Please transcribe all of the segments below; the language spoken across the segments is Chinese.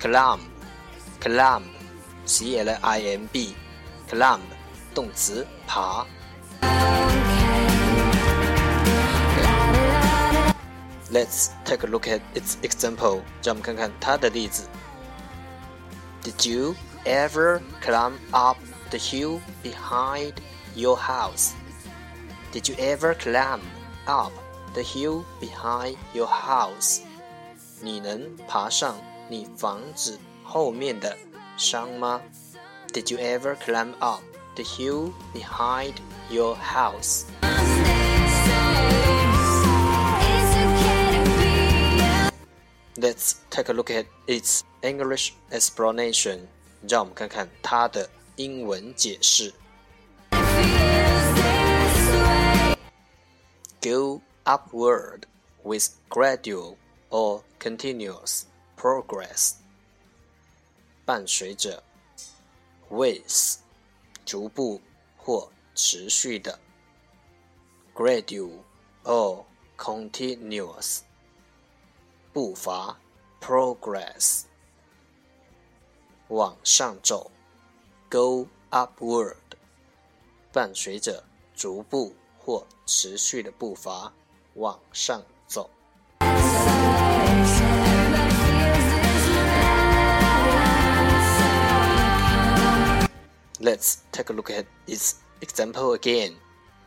climb, climb, c l i m b, climb 动词爬。Let's take a look at its example. 让我们看看它的例子。Did you ever climb up the hill behind your house? Did you ever climb up the hill behind your house? 你能爬上 你房子后面的山吗？Did you ever climb up the hill behind your house? It's okay to be young. Let's take a look at its English explanation. 让我们看看它的英文解释。 Feels this way. Go upward with gradual or continuous progress. 伴随着 with 逐步或持续的 gradual or continuous 步伐 progress 往上走 go upward 伴随着逐步或持续的步伐往上走。Let's take a look at its example again.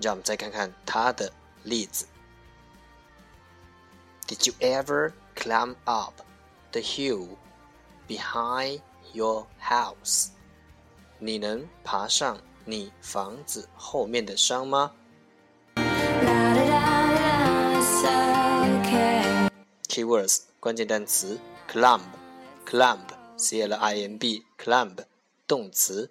让我们再看看它的例子。Did you ever climb up the hill behind your house? 你能爬上你房子后面的山吗 It's okay. Keywords 关键单词 climb climb c l i m b climb 动词